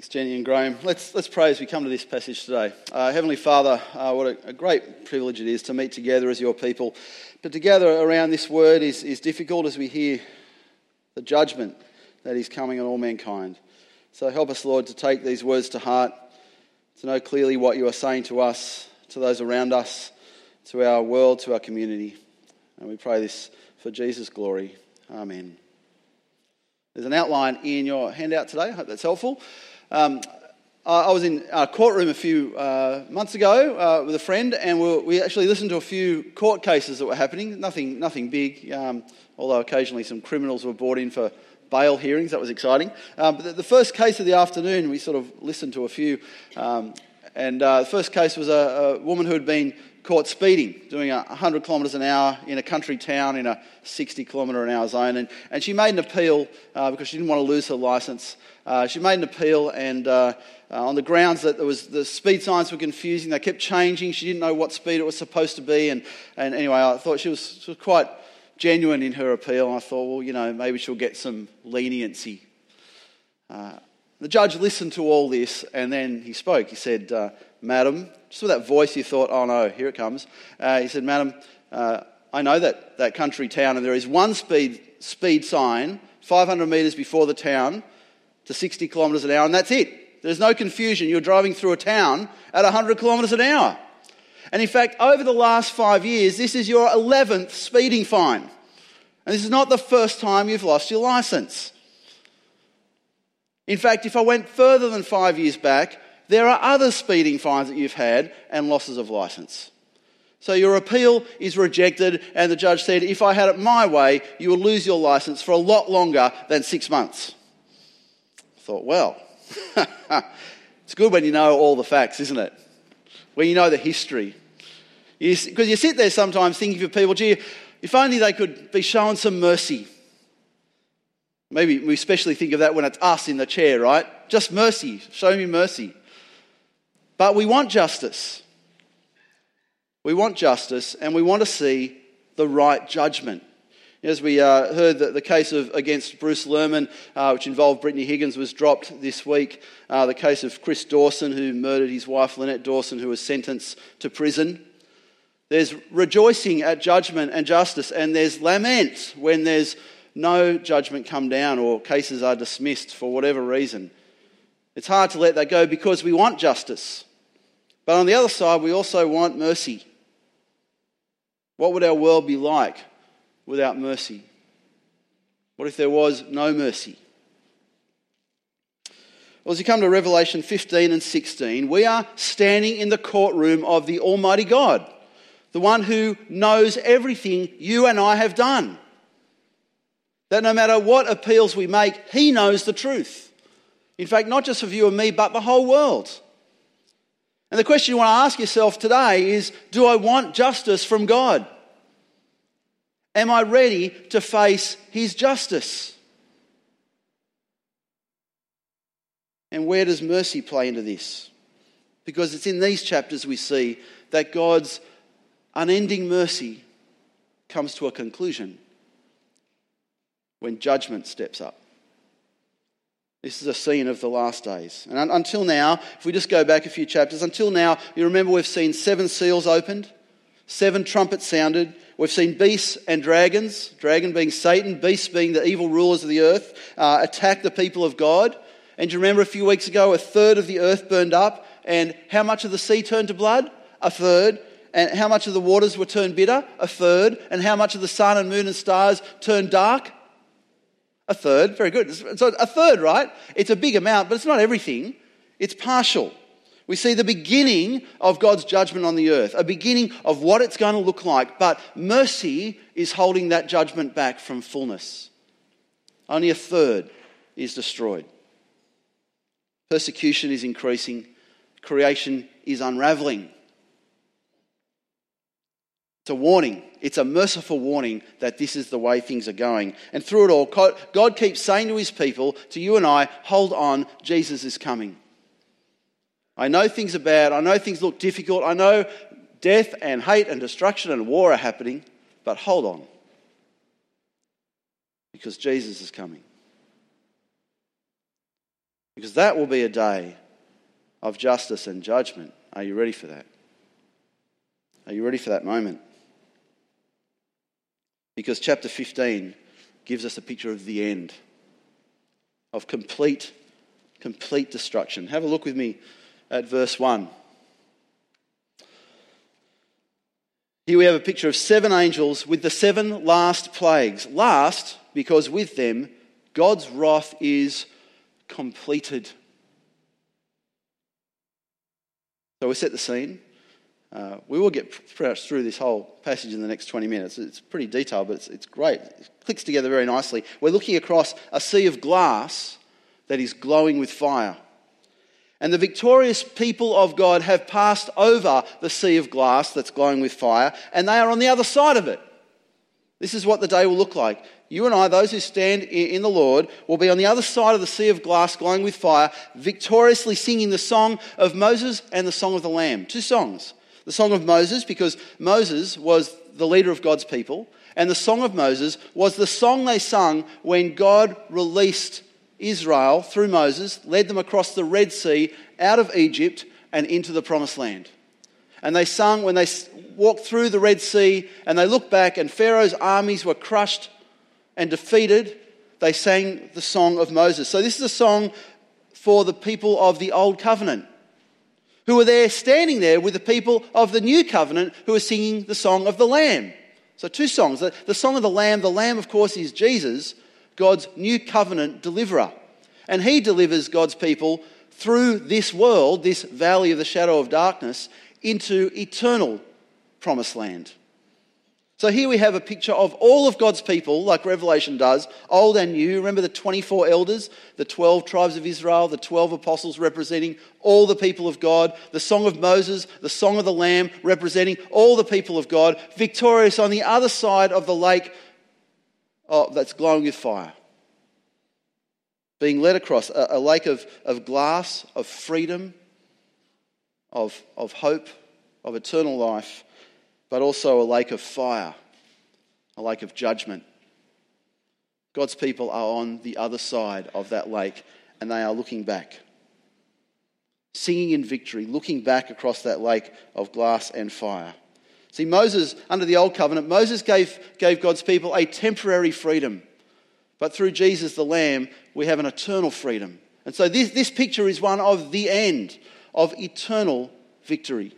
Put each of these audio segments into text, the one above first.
Thanks, Jenny and Graham. Let's, let's pray as we come to this passage today. Uh, Heavenly Father, uh, what a, a, great privilege it is to meet together as your people. But to gather around this word is, is difficult as we hear the judgment that is coming on all mankind. So help us, Lord, to take these words to heart, to know clearly what you are saying to us, to those around us, to our world, to our community. And we pray this for Jesus' glory. Amen. There's an outline in your handout today. I hope that's helpful. Um, I was in a courtroom a few uh, months ago uh, with a friend, and we, we, actually listened to a few court cases that were happening. Nothing, nothing big, um, although occasionally some criminals were brought in for bail hearings. That was exciting. Um, but the, the, first case of the afternoon, we sort of listened to a few. Um, and uh, the first case was a, a, woman who had been caught speeding, doing 100 kilometres an hour in a country town in a 60 kilometre an hour zone. And, and she made an appeal uh, because she didn't want to lose her licence. Uh, she made an appeal, and uh, uh, on the grounds that there was, the speed signs were confusing, they kept changing. She didn't know what speed it was supposed to be. And, and anyway, I thought she was, she was quite genuine in her appeal. And I thought, well, you know, maybe she'll get some leniency. Uh, the judge listened to all this, and then he spoke. He said, uh, Madam, just with that voice, you thought, oh no, here it comes. Uh, he said, Madam, I know that, that country town, and there is one speed, speed sign 500 metres before the town to 60 kilometres an hour, and that's it. There's no confusion. You're driving through a town at 100 kilometres an hour. And in fact, over the last five years, this is your 11th speeding fine. And this is not the first time you've lost your licence. In fact, if I went further than five years back, there are other speeding fines that you've had and losses of licence. So your appeal is rejected, and the judge said, if I had it my way, you would lose your licence for a lot longer than six months I thought, well, it's good when you know all the facts, isn't it? When you know the history. Because you, you sit there sometimes thinking for people, gee, if only they could be shown some mercy. Maybe we especially think of that when it's us in the chair, right? Just mercy. Show me mercy. But we want justice. We want justice and we want to see the right judgment. As we uh, heard that the case of against Bruce Lehrmann, uh, which involved Brittany Higgins, was dropped this week. Uh, the case of Chris Dawson, who murdered his wife Lynette Dawson, who was sentenced to prison. There's rejoicing at judgment and justice, and there's lament when there's no judgment come down or cases are dismissed for whatever reason. It's hard to let that go because we want justice. But on the other side, we also want mercy. What would our world be like without mercy? What if there was no mercy? Well, as you come to Revelation 15 and 16, we are standing in the courtroom of the Almighty God, the one who knows everything you and I have done. That no matter what appeals we make, He knows the truth. In fact, not just of you and me, but the whole world. And the question you want to ask yourself today is Do I want justice from God? Am I ready to face his justice? And where does mercy play into this? Because it's in these chapters we see that God's unending mercy comes to a conclusion when judgment steps up. This is a scene of the last days. And until now, if we just go back a few chapters, until now, you remember we've seen seven seals opened, seven trumpets sounded, We've seen beasts and dragons, dragon being Satan, beasts being the evil rulers of the earth, uh, attack the people of God. And do you remember a few weeks ago, a third of the earth burned up, and how much of the sea turned to blood? A third. And how much of the waters were turned bitter? A third. And how much of the sun and moon and stars turned dark? A third. Very good. So a third, right? It's a big amount, but it's not everything. It's partial. We see the beginning of God's judgment on the earth, a beginning of what it's going to look like, but mercy is holding that judgment back from fullness. Only a third is destroyed. Persecution is increasing, creation is unraveling. It's a warning. It's a merciful warning that this is the way things are going. And through it all, God keeps saying to his people, to you and I, hold on, Jesus is coming. I know things are bad. I know things look difficult. I know death and hate and destruction and war are happening. But hold on. Because Jesus is coming. Because that will be a day of justice and judgment. Are you ready for that? Are you ready for that moment? Because chapter 15 gives us a picture of the end, of complete, complete destruction. Have a look with me at verse 1. Here we have a picture of seven angels with the seven last plagues. Last, because with them, God's wrath is completed. So we set the scene. Uh, we will get through this whole passage in the next 20 minutes. It's pretty detailed, but it's, it's great. It clicks together very nicely. We're looking across a sea of glass that is glowing with fire. And the victorious people of God have passed over the sea of glass that's glowing with fire, and they are on the other side of it. This is what the day will look like. You and I, those who stand in the Lord, will be on the other side of the sea of glass glowing with fire, victoriously singing the song of Moses and the song of the Lamb. Two songs. The song of Moses, because Moses was the leader of God's people, and the song of Moses was the song they sung when God released Israel through Moses, led them across the Red Sea, out of Egypt, and into the promised land. And they sung when they walked through the Red Sea and they looked back, and Pharaoh's armies were crushed and defeated. They sang the song of Moses. So, this is a song for the people of the Old Covenant who were there standing there with the people of the New Covenant who were singing the song of the Lamb. So, two songs. The, the song of the Lamb, the Lamb, of course, is Jesus, God's new covenant deliverer. And he delivers God's people through this world, this valley of the shadow of darkness, into eternal promised land. So here we have a picture of all of God's people, like Revelation does, old and new. Remember the 24 elders, the 12 tribes of Israel, the 12 apostles representing all the people of God, the Song of Moses, the Song of the Lamb representing all the people of God, victorious on the other side of the lake oh, that's glowing with fire. Being led across a, a lake of, of glass, of freedom, of, of hope, of eternal life but also a lake of fire, a lake of judgment. God's people are on the other side of that lake and they are looking back, singing in victory, looking back across that lake of glass and fire. See, Moses, under the Old Covenant, Moses gave, gave God's people a temporary freedom. But through Jesus the Lamb, we have an eternal freedom. And so this, this picture is one of the end, of eternal victory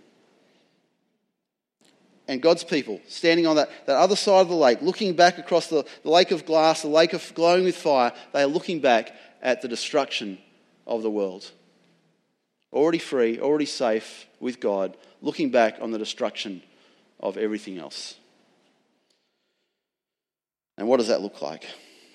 and God's people standing on that, that other side of the lake, looking back across the, the lake of glass, the lake of glowing with fire, they are looking back at the destruction of the world. Already free, already safe with God, looking back on the destruction of everything else. And what does that look like?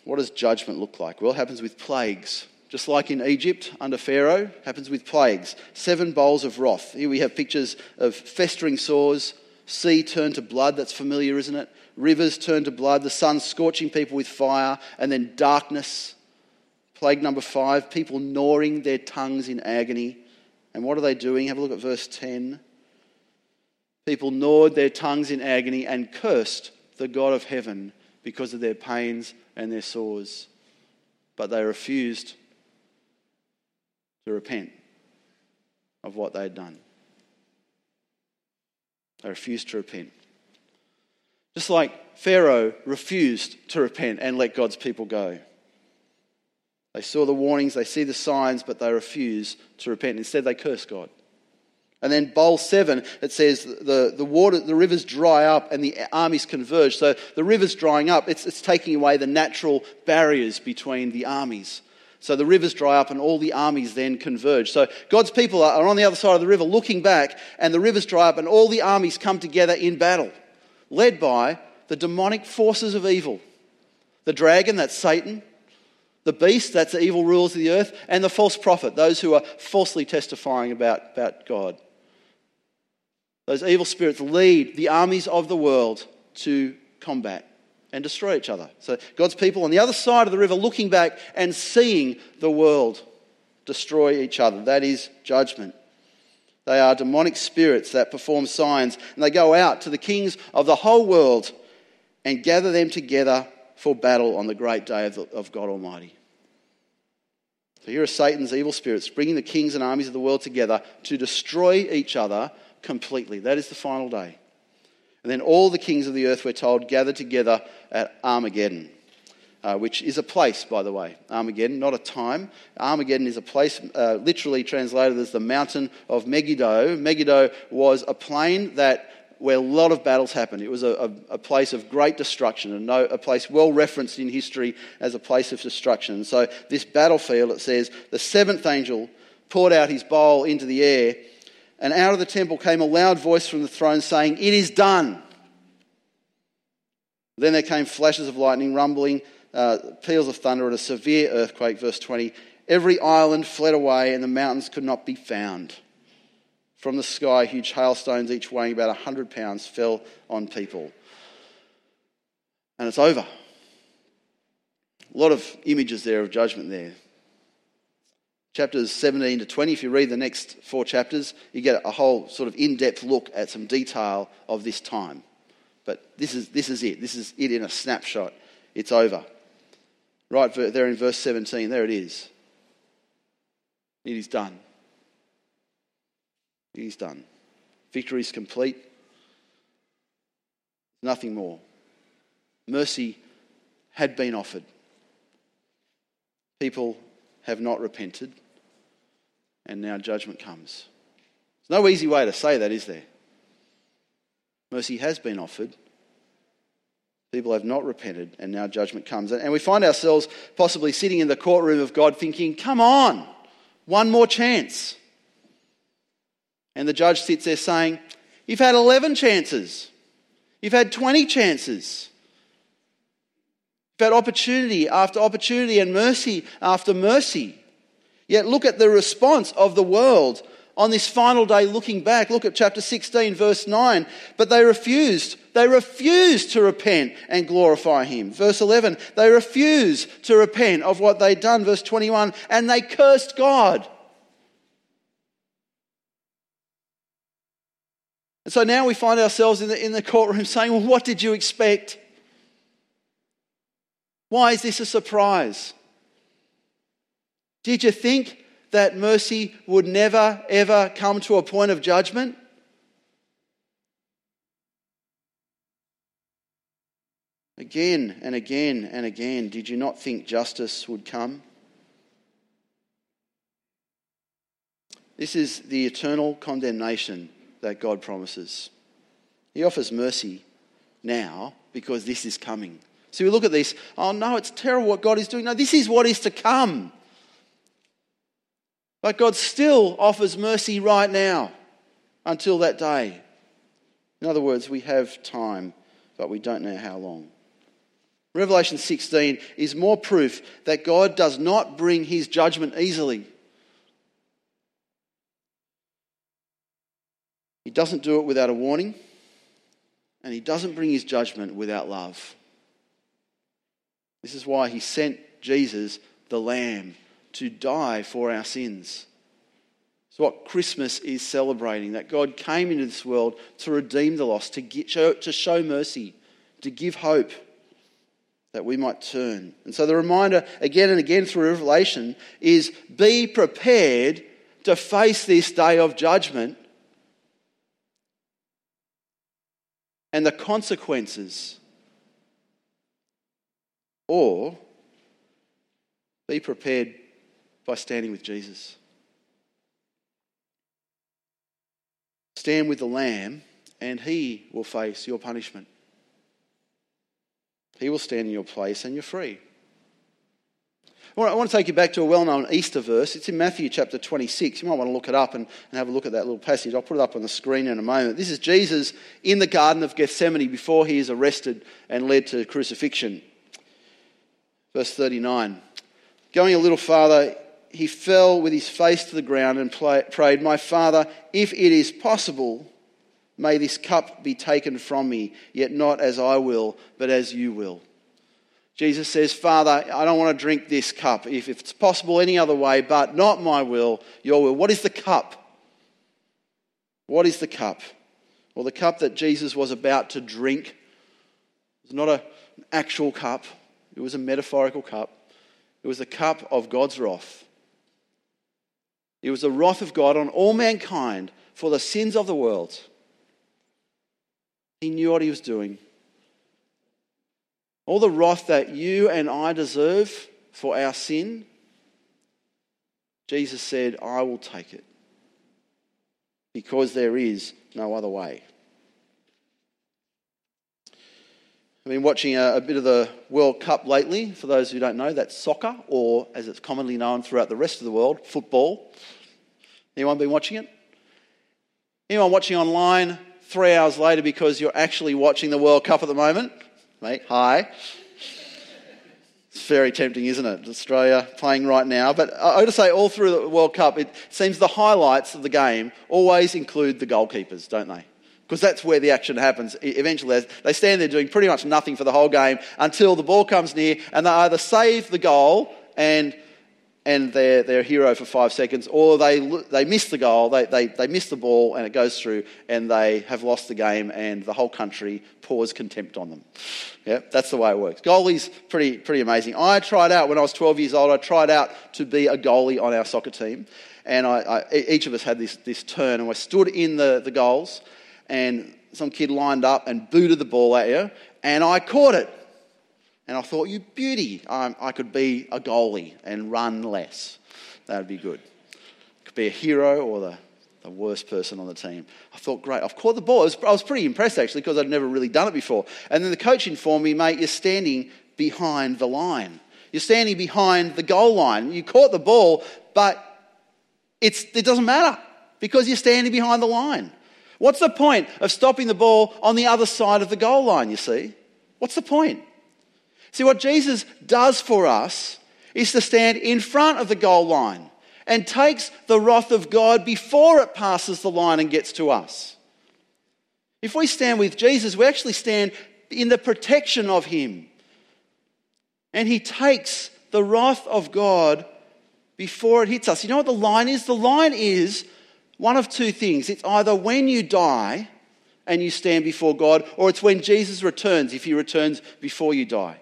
What does judgment look like? Well, it happens with plagues. Just like in Egypt under Pharaoh, happens with plagues. Seven bowls of wrath. Here we have pictures of festering sores, sea turned to blood. That's familiar, isn't it? Rivers turned to blood. The sun scorching people with fire. And then darkness. Plague number five people gnawing their tongues in agony. And what are they doing? Have a look at verse 10. People gnawed their tongues in agony and cursed the God of heaven because of their pains and their sores. But they refused to repent of what they had done. They refused to repent. Just like Pharaoh refused to repent and let God's people go. They saw the warnings, they see the signs, but they refuse to repent. Instead, they curse God. And then bowl seven, it says the, the water, the rivers dry up and the armies converge. So the rivers drying up, it's, it's taking away the natural barriers between the armies. So the rivers dry up and all the armies then converge. So God's people are on the other side of the river looking back, and the rivers dry up and all the armies come together in battle, led by the demonic forces of evil. The dragon, that's Satan. The beast, that's the evil rulers of the earth. And the false prophet, those who are falsely testifying about, about God. Those evil spirits lead the armies of the world to combat and destroy each other. So God's people on the other side of the river looking back and seeing the world destroy each other. That is judgment. They are demonic spirits that perform signs, and they go out to the kings of the whole world and gather them together for battle on the great day of, the, of God Almighty. So here are Satan's evil spirits bringing the kings and armies of the world together to destroy each other completely. That is the final day. And then all the kings of the earth, we're told, gathered together at Armageddon. Uh, which is a place, by the way. Armageddon, not a time. Armageddon is a place, uh, literally translated as the mountain of Megiddo. Megiddo was a plain that where a lot of battles happened. It was a, a, a place of great destruction, and no, a place well referenced in history as a place of destruction. So, this battlefield, it says, the seventh angel poured out his bowl into the air, and out of the temple came a loud voice from the throne saying, It is done. Then there came flashes of lightning, rumbling, uh, peals of thunder, and a severe earthquake. Verse 20 Every island fled away, and the mountains could not be found. From the sky, huge hailstones, each weighing about 100 pounds, fell on people. And it's over. A lot of images there of judgment there. Chapters 17 to 20, if you read the next four chapters, you get a whole sort of in depth look at some detail of this time. But this is, this is it. This is it in a snapshot. It's over. Right there in verse 17, there it is. It is done. It is done. Victory is complete. Nothing more. Mercy had been offered. People have not repented, and now judgment comes. There's no easy way to say that, is there? Mercy has been offered. People have not repented, and now judgment comes. And we find ourselves possibly sitting in the courtroom of God thinking, come on, one more chance. And the judge sits there saying, You've had 11 chances. You've had 20 chances. You've had opportunity after opportunity and mercy after mercy. Yet look at the response of the world on this final day looking back. Look at chapter 16, verse 9. But they refused. They refused to repent and glorify him. Verse 11, they refused to repent of what they'd done. Verse 21, and they cursed God. And so now we find ourselves in the, in the courtroom saying, Well, what did you expect? Why is this a surprise? Did you think that mercy would never, ever come to a point of judgment? Again and again and again, did you not think justice would come? This is the eternal condemnation that God promises. He offers mercy now because this is coming. So we look at this, oh no, it's terrible what God is doing. No, this is what is to come. But God still offers mercy right now until that day. In other words, we have time, but we don't know how long. Revelation 16 is more proof that God does not bring his judgment easily. He doesn't do it without a warning, and he doesn't bring his judgment without love. This is why he sent Jesus, the Lamb, to die for our sins. It's what Christmas is celebrating that God came into this world to redeem the lost, to, get, show, to show mercy, to give hope that we might turn. And so the reminder again and again through Revelation is be prepared to face this day of judgment and the consequences. Or be prepared by standing with Jesus. Stand with the Lamb, and He will face your punishment. He will stand in your place, and you're free. I want to take you back to a well known Easter verse. It's in Matthew chapter 26. You might want to look it up and, and have a look at that little passage. I'll put it up on the screen in a moment. This is Jesus in the Garden of Gethsemane before he is arrested and led to crucifixion. Verse 39. Going a little farther, he fell with his face to the ground and prayed, My Father, if it is possible, may this cup be taken from me, yet not as I will, but as you will. Jesus says, Father, I don't want to drink this cup, if it's possible any other way, but not my will, your will. What is the cup? What is the cup? Well, the cup that Jesus was about to drink was not an actual cup, it was a metaphorical cup. It was the cup of God's wrath It was the wrath of God on all mankind for the sins of the world. He knew what he was doing. All the wrath that you and I deserve for our sin, Jesus said, I will take it because there is no other way. I've been watching a, a, bit of the World Cup lately. For those who don't know, that's soccer, or as it's commonly known throughout the rest of the world, football. Anyone been watching it? Anyone watching online three hours later because you're actually watching the World Cup at the moment? Mate, hi. It's very tempting, isn't it? Australia playing right now. But I would say all through the World Cup, it seems the highlights of the game always include the goalkeepers, don't they? because that's where the action happens. Eventually, they stand there doing pretty much nothing for the whole game until the ball comes near and they either save the goal and, and they're, a hero for five seconds, or they, they miss the goal, they, they, they miss the ball and it goes through and they have lost the game and the whole country pours contempt on them. Yeah, that's the way it works. Goalie's pretty, pretty amazing. I tried out when I was 12 years old, I tried out to be a goalie on our soccer team. And I, I, each of us had this, this turn, and I stood in the, the goals and some kid lined up and booted the ball at you, and I caught it. And I thought, you beauty, I, I could be a goalie and run less. That would be good. Could be a hero or the, the worst person on the team. I thought, great, I've caught the ball. I was, I was pretty impressed actually because I'd never really done it before. And then the coach informed me, mate, you're standing behind the line. You're standing behind the goal line. You caught the ball, but it doesn't matter because you're standing behind the line. What's the point of stopping the ball on the other side of the goal line, you see? What's the point? See, what Jesus does for us is to stand in front of the goal line and takes the wrath of God before it passes the line and gets to us. If we stand with Jesus, we actually stand in the protection of Him. And He takes the wrath of God before it hits us. You know what the line is? The line is one of two things. It's either when you die and you stand before God, or it's when Jesus returns, if he returns before you die.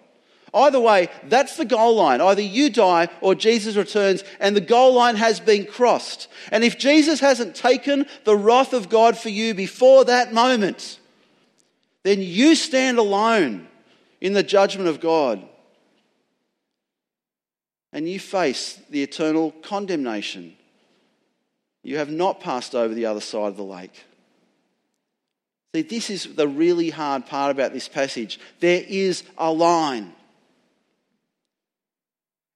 Either way, that's the goal line. Either you die or Jesus returns, and the goal line has been crossed. And if Jesus hasn't taken the wrath of God for you before that moment, then you stand alone in the judgment of God. And you face the eternal condemnation you have not passed over the other side of the lake. See, this is the really hard part about this passage. There is a line.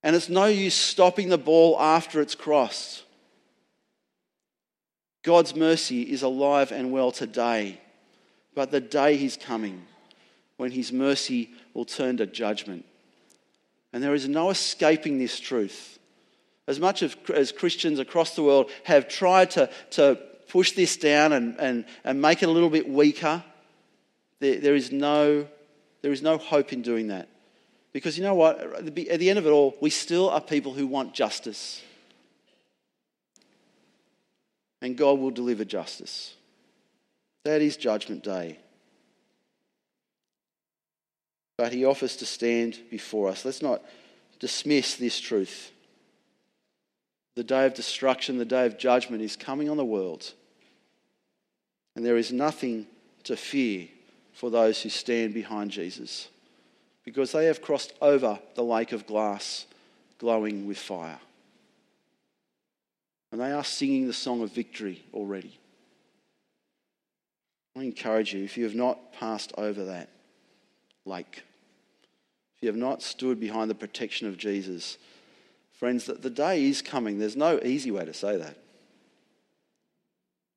And it's no use stopping the ball after it's crossed. God's mercy is alive and well today, but the day is coming when his mercy will turn to judgment. And there is no escaping this truth. As much as, as Christians across the world have tried to, to push this down and, and, and make it a little bit weaker, there, there, is no, there is no hope in doing that. Because you know what? At the, end of it all, we still are people who want justice. And God will deliver justice. That is Judgment Day. But He offers to stand before us. Let's not dismiss this truth. The day of destruction, the day of judgment is coming on the world. And there is nothing to fear for those who stand behind Jesus because they have crossed over the lake of glass glowing with fire. And they are singing the song of victory already. I encourage you, if you have not passed over that lake, if you have not stood behind the protection of Jesus, Friends, that the day is coming. There's no easy way to say that.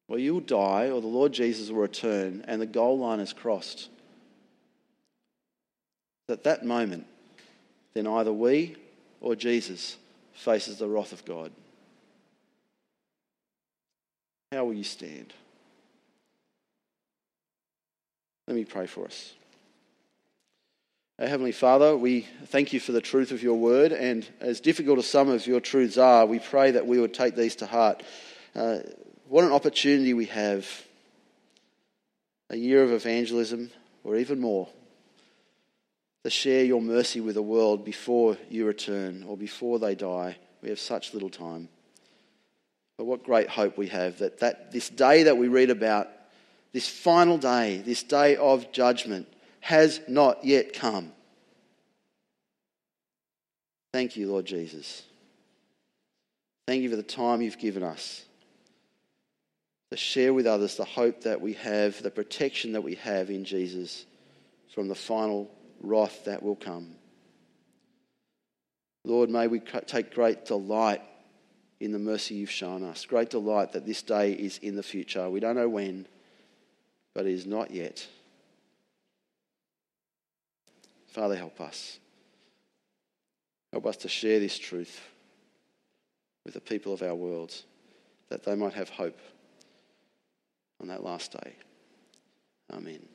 Well, you'll die, or the Lord Jesus will return, and the goal line is crossed. At that moment, then either we or Jesus faces the wrath of God. How will you stand? Let me pray for us. Our Heavenly Father, we thank you for the truth of your word, and as difficult as some of your truths are, we pray that we would take these to heart. Uh, what an opportunity we have a year of evangelism, or even more, to share your mercy with the world before you return or before they die. We have such little time. But what great hope we have that, that this day that we read about, this final day, this day of judgment, has not yet come. Thank you, Lord Jesus. Thank you for the time you've given us to share with others the hope that we have, the protection that we have in Jesus from the final wrath that will come. Lord, may we take great delight in the mercy you've shown us. Great delight that this day is in the future. We don't know when, but it is not yet. Father, help us. Help us to share this truth with the people of our world that they might have hope on that last day. Amen.